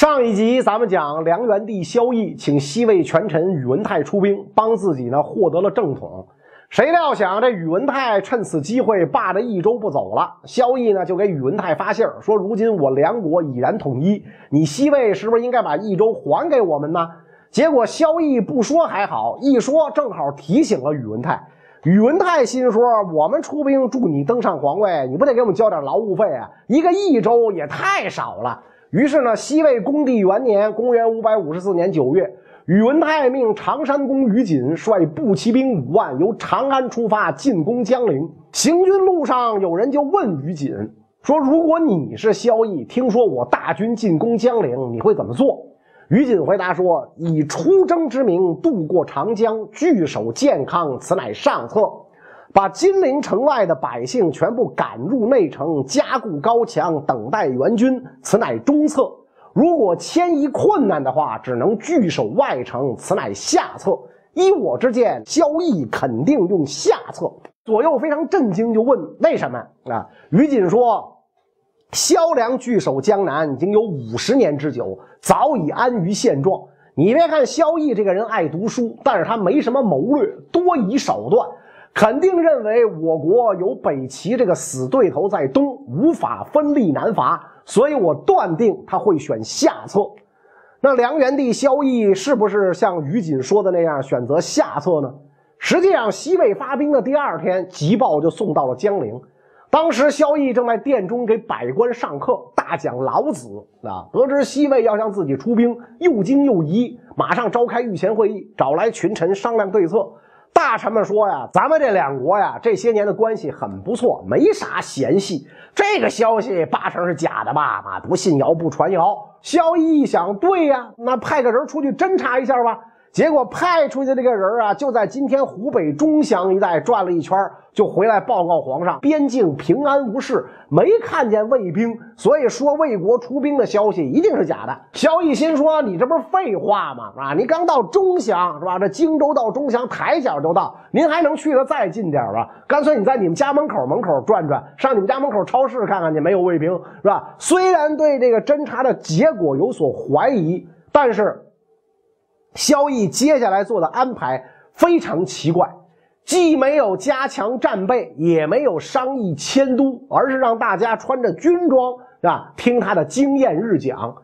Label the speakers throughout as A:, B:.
A: 上一集咱们讲梁元帝萧绎请西魏权臣宇文泰出兵，帮自己呢获得了正统。谁料想这宇文泰趁此机会霸着益州不走了。萧绎呢就给宇文泰发信儿说：“如今我梁国已然统一，你西魏是不是应该把益州还给我们呢？”结果萧绎不说还好，一说正好提醒了宇文泰。宇文泰心说：“我们出兵助你登上皇位，你不得给我们交点劳务费啊？一个益州也太少了。”于是呢，西魏恭帝元年（公元554年9月），宇文泰命常山公于锦率步骑兵五万，由长安出发进攻江陵。行军路上，有人就问于锦说：“如果你是萧绎，听说我大军进攻江陵，你会怎么做？”于锦回答说：“以出征之名渡过长江，据守健康，此乃上策。”把金陵城外的百姓全部赶入内城，加固高墙，等待援军，此乃中策。如果迁移困难的话，只能据守外城，此乃下策。依我之见，萧绎肯定用下策。左右非常震惊，就问为什么啊？于锦说：“萧梁据守江南已经有五十年之久，早已安于现状。你别看萧绎这个人爱读书，但是他没什么谋略，多以手段。”肯定认为我国有北齐这个死对头在东，无法分立南伐，所以我断定他会选下策。那梁元帝萧绎是不是像于锦说的那样选择下策呢？实际上，西魏发兵的第二天，急报就送到了江陵。当时萧绎正在殿中给百官上课，大讲老子啊。得知西魏要向自己出兵，又惊又疑，马上召开御前会议，找来群臣商量对策。大臣们说呀，咱们这两国呀，这些年的关系很不错，没啥嫌隙。这个消息八成是假的吧？啊，不信谣不传谣。萧绎一想，对呀，那派个人出去侦查一下吧。结果派出去的这个人啊，就在今天湖北钟祥一带转了一圈，就回来报告皇上，边境平安无事，没看见卫兵，所以说魏国出兵的消息一定是假的。萧绎心说：“你这不是废话吗？啊，你刚到钟祥是吧？这荆州到钟祥抬脚就到，您还能去的再近点吧？干脆你在你们家门口门口转转，上你们家门口超市看看去，没有卫兵是吧？虽然对这个侦查的结果有所怀疑，但是。”萧绎接下来做的安排非常奇怪，既没有加强战备，也没有商议迁都，而是让大家穿着军装，是吧？听他的经验日讲。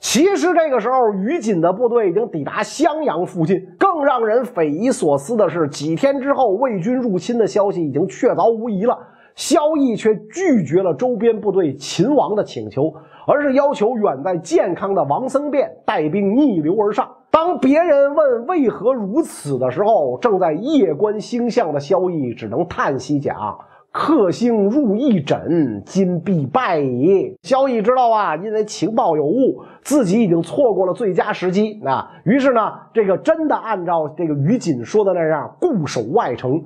A: 其实这个时候，于锦的部队已经抵达襄阳附近。更让人匪夷所思的是，几天之后，魏军入侵的消息已经确凿无疑了。萧绎却拒绝了周边部队秦王的请求，而是要求远在健康的王僧辩带兵逆流而上。当别人问为何如此的时候，正在夜观星象的萧绎只能叹息讲：“克星入一枕，今必败矣。”萧绎知道啊，因为情报有误，自己已经错过了最佳时机啊。于是呢，这个真的按照这个于锦说的那样固守外城。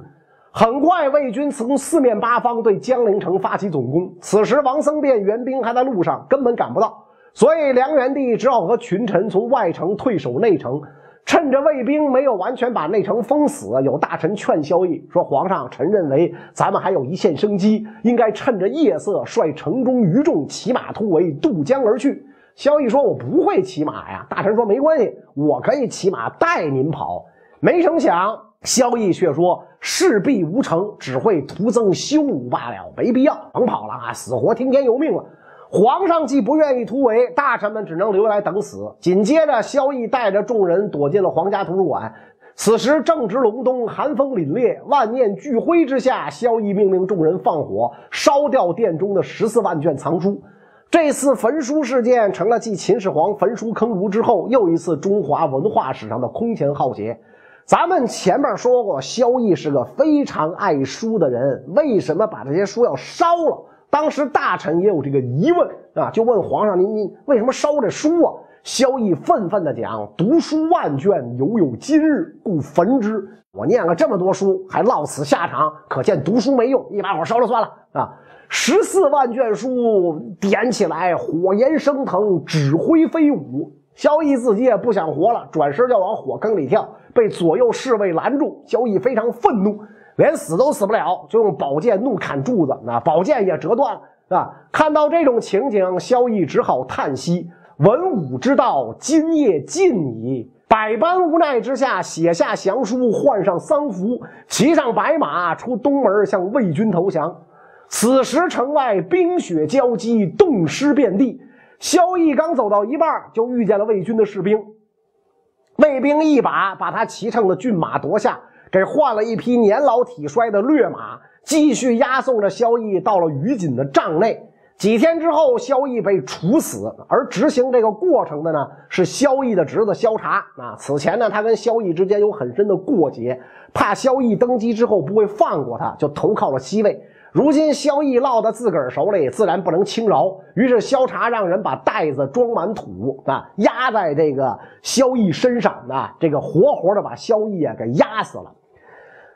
A: 很快，魏军从四面八方对江陵城发起总攻。此时，王僧辩援兵还在路上，根本赶不到。所以，梁元帝只好和群臣从外城退守内城，趁着卫兵没有完全把内城封死，有大臣劝萧绎说：“皇上，臣认为咱们还有一线生机，应该趁着夜色率城中余众骑马突围，渡江而去。”萧绎说：“我不会骑马呀。”大臣说：“没关系，我可以骑马带您跑。”没成想，萧绎却说：“事必无成，只会徒增羞辱罢了，没必要，甭跑了啊，死活听天由命了。”皇上既不愿意突围，大臣们只能留下来等死。紧接着，萧绎带着众人躲进了皇家图书馆。此时正值隆冬，寒风凛冽，万念俱灰之下，萧绎命令众人放火烧掉殿中的十四万卷藏书。这次焚书事件成了继秦始皇焚书坑儒之后又一次中华文化史上的空前浩劫。咱们前面说过，萧绎是个非常爱书的人，为什么把这些书要烧了？当时大臣也有这个疑问啊，就问皇上：“您您为什么烧这书啊？”萧绎愤愤地讲：“读书万卷，犹有今日，故焚之。我念了这么多书，还落此下场，可见读书没用，一把火烧了算了啊！十四万卷书点起来，火焰升腾，纸灰飞舞。萧绎自己也不想活了，转身就往火坑里跳，被左右侍卫拦住。萧绎非常愤怒。连死都死不了，就用宝剑怒砍柱子，那宝剑也折断了，啊！看到这种情景，萧绎只好叹息：文武之道今夜尽矣。百般无奈之下，写下降书，换上丧服，骑上白马，出东门向魏军投降。此时城外冰雪交击，冻尸遍地。萧绎刚走到一半，就遇见了魏军的士兵。卫兵一把把他骑乘的骏马夺下，给换了一匹年老体衰的劣马，继续押送着萧绎到了于锦的帐内。几天之后，萧绎被处死，而执行这个过程的呢是萧绎的侄子萧察。啊，此前呢，他跟萧绎之间有很深的过节，怕萧绎登基之后不会放过他，就投靠了西魏。如今萧绎落到自个儿手里，自然不能轻饶。于是萧察让人把袋子装满土啊，压在这个萧绎身上啊，这个活活的把萧绎啊给压死了。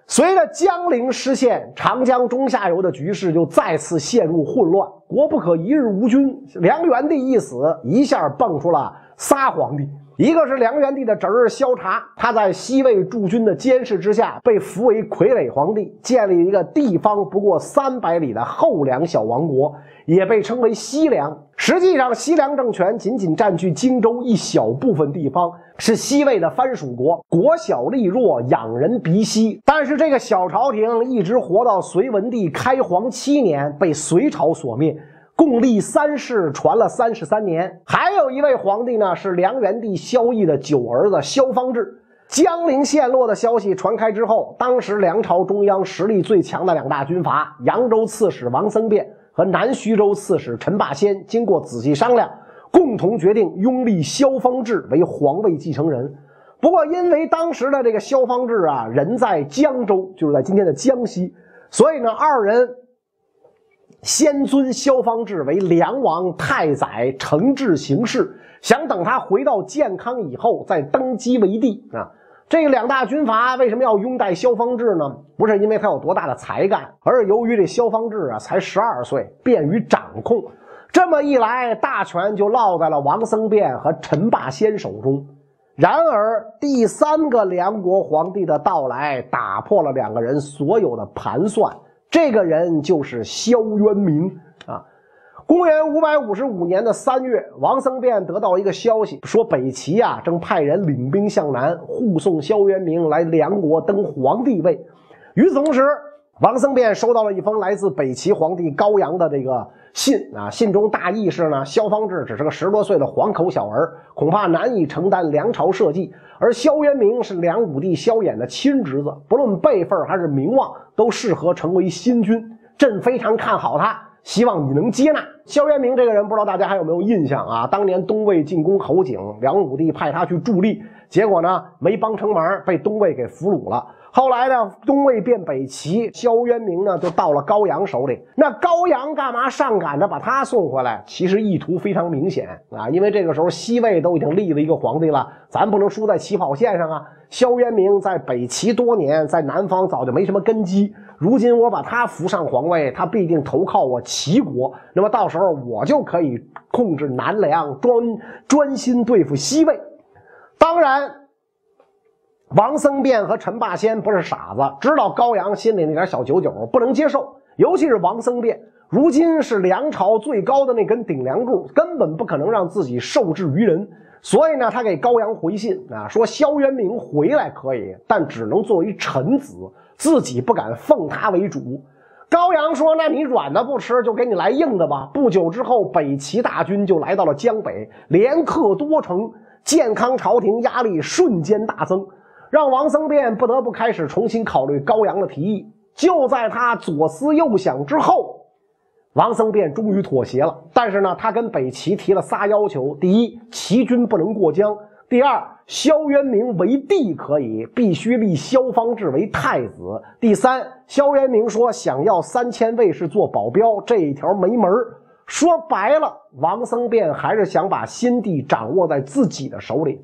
A: 随着江陵失陷，长江中下游的局势就再次陷入混乱。国不可一日无君，梁元帝一死，一下蹦出了仨皇帝。一个是梁元帝的侄儿萧察，他在西魏驻军的监视之下，被扶为傀儡皇帝，建立一个地方不过三百里的后梁小王国，也被称为西凉。实际上，西凉政权仅仅占据荆州一小部分地方，是西魏的藩属国，国小力弱，仰人鼻息。但是，这个小朝廷一直活到隋文帝开皇七年，被隋朝所灭。共历三世，传了三十三年。还有一位皇帝呢，是梁元帝萧绎的九儿子萧方智。江陵陷落的消息传开之后，当时梁朝中央实力最强的两大军阀，扬州刺史王僧辩和南徐州刺史陈霸先，经过仔细商量，共同决定拥立萧方智为皇位继承人。不过，因为当时的这个萧方智啊，人在江州，就是在今天的江西，所以呢，二人。先尊萧方智为梁王太宰，承制行事，想等他回到健康以后再登基为帝啊。这两大军阀为什么要拥戴萧方智呢？不是因为他有多大的才干，而是由于这萧方智啊才十二岁，便于掌控。这么一来，大权就落在了王僧辩和陈霸先手中。然而，第三个梁国皇帝的到来，打破了两个人所有的盘算。这个人就是萧渊明啊。公元五百五十五年的三月，王僧辩得到一个消息，说北齐啊正派人领兵向南护送萧渊明来梁国登皇帝位。与此同时，王僧辩收到了一封来自北齐皇帝高阳的这个信啊，信中大意是呢，萧方志只是个十多岁的黄口小儿，恐怕难以承担梁朝社稷。而萧渊明是梁武帝萧衍的亲侄子，不论辈分还是名望，都适合成为新君。朕非常看好他，希望你能接纳萧渊明这个人。不知道大家还有没有印象啊？当年东魏进攻侯景，梁武帝派他去助力，结果呢没帮成忙，被东魏给俘虏了。后来呢，东魏变北齐，萧渊明呢就到了高阳手里。那高阳干嘛上赶着把他送回来？其实意图非常明显啊，因为这个时候西魏都已经立了一个皇帝了，咱不能输在起跑线上啊。萧渊明在北齐多年，在南方早就没什么根基。如今我把他扶上皇位，他必定投靠我齐国，那么到时候我就可以控制南梁，专专心对付西魏。当然。王僧辩和陈霸先不是傻子，知道高阳心里那点小九九不能接受，尤其是王僧辩，如今是梁朝最高的那根顶梁柱，根本不可能让自己受制于人。所以呢，他给高阳回信啊，说萧渊明回来可以，但只能作为臣子，自己不敢奉他为主。高阳说：“那你软的不吃，就给你来硬的吧。”不久之后，北齐大军就来到了江北，连克多城，健康朝廷压力瞬间大增。让王僧辩不得不开始重新考虑高阳的提议。就在他左思右想之后，王僧辩终于妥协了。但是呢，他跟北齐提了仨要求：第一，齐军不能过江；第二，萧渊明为帝可以，必须立萧方智为太子；第三，萧渊明说想要三千卫士做保镖，这一条没门说白了，王僧辩还是想把新帝掌握在自己的手里。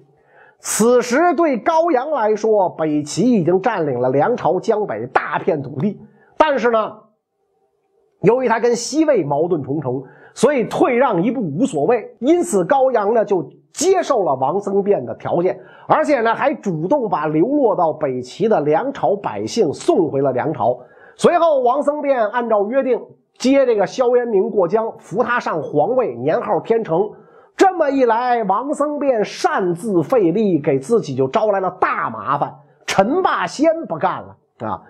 A: 此时对高阳来说，北齐已经占领了梁朝江北大片土地，但是呢，由于他跟西魏矛盾重重，所以退让一步无所谓。因此，高阳呢就接受了王僧辩的条件，而且呢还主动把流落到北齐的梁朝百姓送回了梁朝。随后，王僧辩按照约定接这个萧渊明过江，扶他上皇位，年号天成。这么一来，王僧辩擅自费力，给自己就招来了大麻烦。陈霸先不干了啊！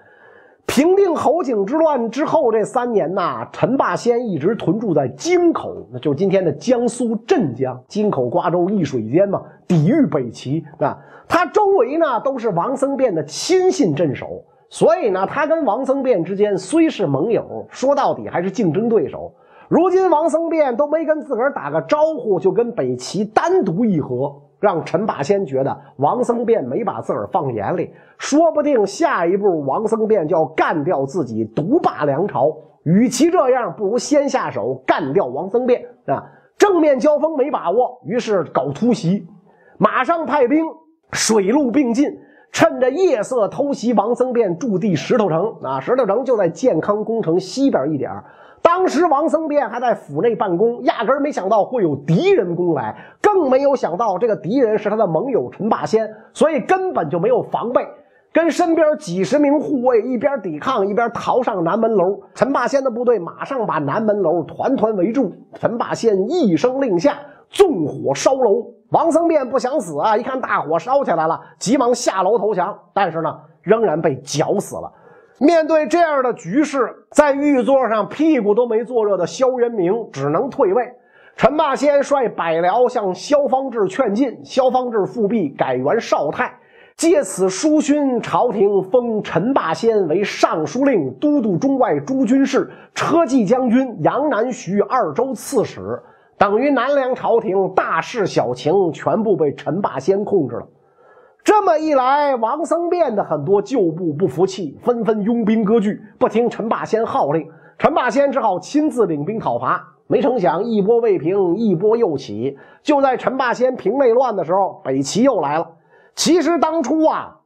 A: 平定侯景之乱之后，这三年呐，陈霸先一直屯驻在京口，那就今天的江苏镇江。京口、瓜州一水间嘛，抵御北齐啊。他周围呢都是王僧辩的亲信镇守，所以呢，他跟王僧辩之间虽是盟友，说到底还是竞争对手。如今王僧辩都没跟自个儿打个招呼，就跟北齐单独议和，让陈霸先觉得王僧辩没把自个儿放眼里，说不定下一步王僧辩就要干掉自己，独霸梁朝。与其这样，不如先下手干掉王僧辩啊！正面交锋没把握，于是搞突袭，马上派兵，水陆并进，趁着夜色偷袭王僧辩驻地石头城啊！石头城就在健康宫城西边一点当时王僧辩还在府内办公，压根儿没想到会有敌人攻来，更没有想到这个敌人是他的盟友陈霸先，所以根本就没有防备，跟身边几十名护卫一边抵抗一边逃上南门楼。陈霸先的部队马上把南门楼团团围住，陈霸先一声令下，纵火烧楼。王僧辩不想死啊，一看大火烧起来了，急忙下楼投降，但是呢，仍然被绞死了。面对这样的局势，在御座上屁股都没坐热的萧元明只能退位。陈霸先率百僚向萧方智劝进，萧方智复辟，改元少太，借此书勋，朝廷封陈霸先为尚书令、都督中外诸军事、车骑将军、杨南徐二州刺史，等于南梁朝廷大事小情全部被陈霸先控制了。这么一来，王僧辩的很多旧部不服气，纷纷拥兵割据，不听陈霸先号令。陈霸先只好亲自领兵讨伐。没成想，一波未平，一波又起。就在陈霸先平内乱的时候，北齐又来了。其实当初啊，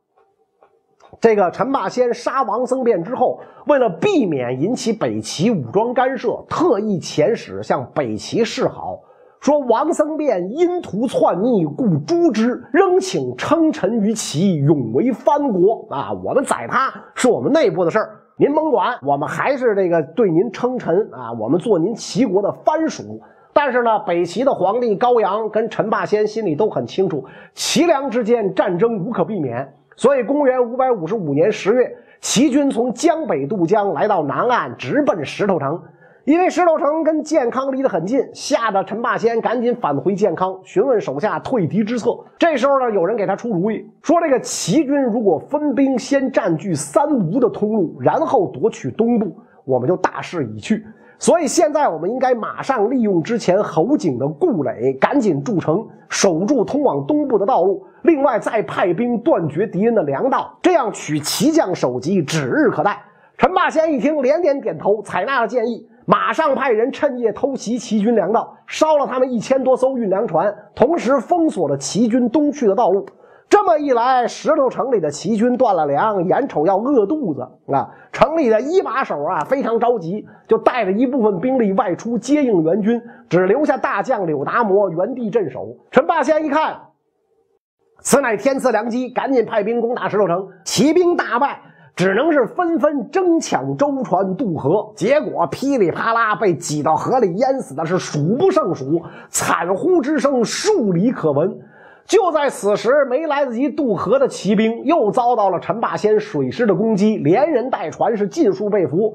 A: 这个陈霸先杀王僧辩之后，为了避免引起北齐武装干涉，特意遣使向北齐示好。说王僧辩因图篡逆，故诛之。仍请称臣于齐，永为藩国啊！我们宰他是我们内部的事儿，您甭管。我们还是这个对您称臣啊，我们做您齐国的藩属。但是呢，北齐的皇帝高阳跟陈霸先心里都很清楚，齐梁之间战争无可避免。所以，公元五百五十五年十月，齐军从江北渡江，来到南岸，直奔石头城。因为石头城跟建康离得很近，吓得陈霸先赶紧返回建康，询问手下退敌之策。这时候呢，有人给他出主意，说这个齐军如果分兵先占据三吴的通路，然后夺取东部，我们就大势已去。所以现在我们应该马上利用之前侯景的固垒，赶紧筑城，守住通往东部的道路。另外再派兵断绝敌人的粮道，这样取齐将首级指日可待。陈霸先一听，连连点头，采纳了建议。马上派人趁夜偷袭齐军粮道，烧了他们一千多艘运粮船，同时封锁了齐军东去的道路。这么一来，石头城里的齐军断了粮，眼瞅要饿肚子啊！城里的一把手啊，非常着急，就带着一部分兵力外出接应援军，只留下大将柳达摩原地镇守。陈霸先一看，此乃天赐良机，赶紧派兵攻打石头城，齐兵大败。只能是纷纷争抢舟船渡河，结果噼里啪啦被挤到河里淹死的是数不胜数，惨呼之声数里可闻。就在此时，没来得及渡河的骑兵又遭到了陈霸先水师的攻击，连人带船是尽数被俘。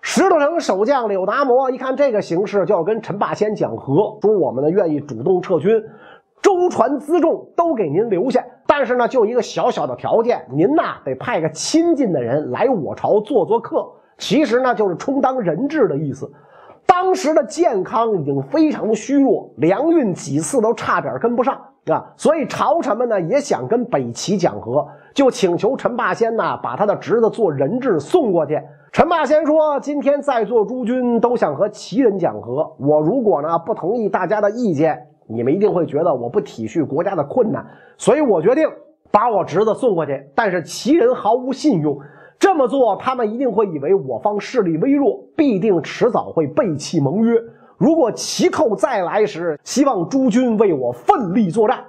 A: 石头城守将柳达摩一看这个形势，就要跟陈霸先讲和，说我们呢愿意主动撤军。舟船辎重都给您留下，但是呢，就一个小小的条件，您呐得派个亲近的人来我朝做做客。其实呢，就是充当人质的意思。当时的健康已经非常虚弱，粮运几次都差点跟不上啊，所以朝臣们呢也想跟北齐讲和，就请求陈霸先呐把他的侄子做人质送过去。陈霸先说：“今天在座诸君都想和齐人讲和，我如果呢不同意大家的意见。”你们一定会觉得我不体恤国家的困难，所以我决定把我侄子送过去。但是齐人毫无信用，这么做他们一定会以为我方势力微弱，必定迟早会背弃盟约。如果齐寇再来时，希望诸君为我奋力作战。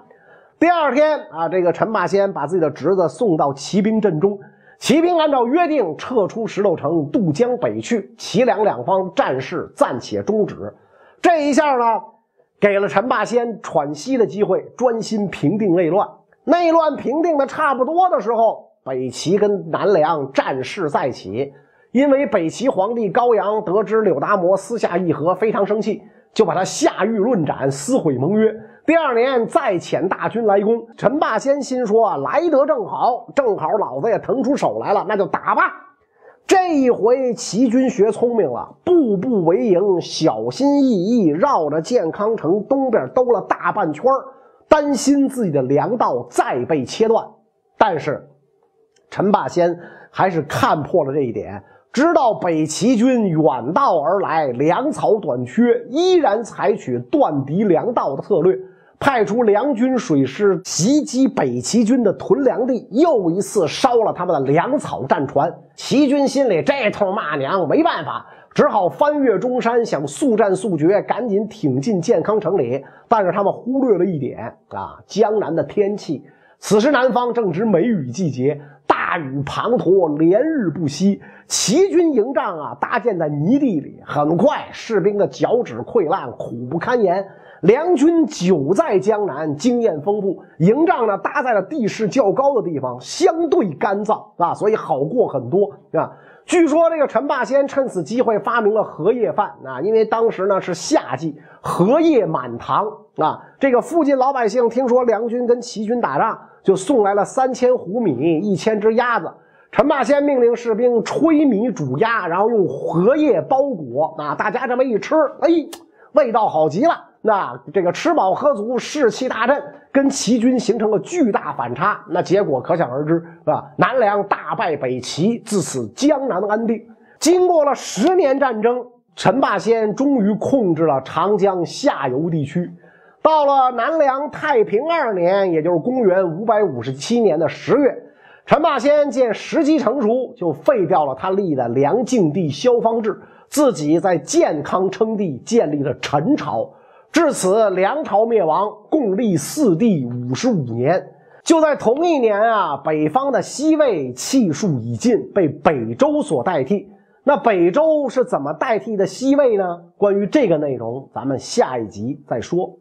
A: 第二天啊，这个陈霸先把自己的侄子送到骑兵阵中，骑兵按照约定撤出石头城，渡江北去。齐梁两方战事暂且终止。这一下呢？给了陈霸先喘息的机会，专心平定内乱。内乱平定的差不多的时候，北齐跟南梁战事再起。因为北齐皇帝高阳得知柳达摩私下议和，非常生气，就把他下狱论斩，撕毁盟约。第二年再遣大军来攻，陈霸先心说来得正好，正好老子也腾出手来了，那就打吧。这一回齐军学聪明了，步步为营，小心翼翼绕着健康城东边兜了大半圈担心自己的粮道再被切断。但是陈霸先还是看破了这一点。知道北齐军远道而来，粮草短缺，依然采取断敌粮道的策略，派出粮军水师袭击北齐军的屯粮地，又一次烧了他们的粮草战船。齐军心里这通骂娘，没办法，只好翻越中山，想速战速决，赶紧挺进健康城里。但是他们忽略了一点啊，江南的天气，此时南方正值梅雨季节。大雨滂沱，连日不息。齐军营帐啊，搭建在泥地里，很快士兵的脚趾溃烂，苦不堪言。梁军久在江南，经验丰富，营帐呢搭在了地势较高的地方，相对干燥啊，所以好过很多啊。据说这个陈霸先趁此机会发明了荷叶饭啊，因为当时呢是夏季，荷叶满塘啊。这个附近老百姓听说梁军跟齐军打仗。就送来了三千斛米、一千只鸭子。陈霸先命令士兵炊米煮鸭，然后用荷叶包裹。啊，大家这么一吃，哎，味道好极了。那这个吃饱喝足，士气大振，跟齐军形成了巨大反差。那结果可想而知，是吧？南梁大败北齐，自此江南安定。经过了十年战争，陈霸先终于控制了长江下游地区。到了南梁太平二年，也就是公元五百五十七年的十月，陈霸先见时机成熟，就废掉了他立的梁敬帝萧方智，自己在建康称帝，建立了陈朝。至此，梁朝灭亡，共历四帝五十五年。就在同一年啊，北方的西魏气数已尽，被北周所代替。那北周是怎么代替的西魏呢？关于这个内容，咱们下一集再说。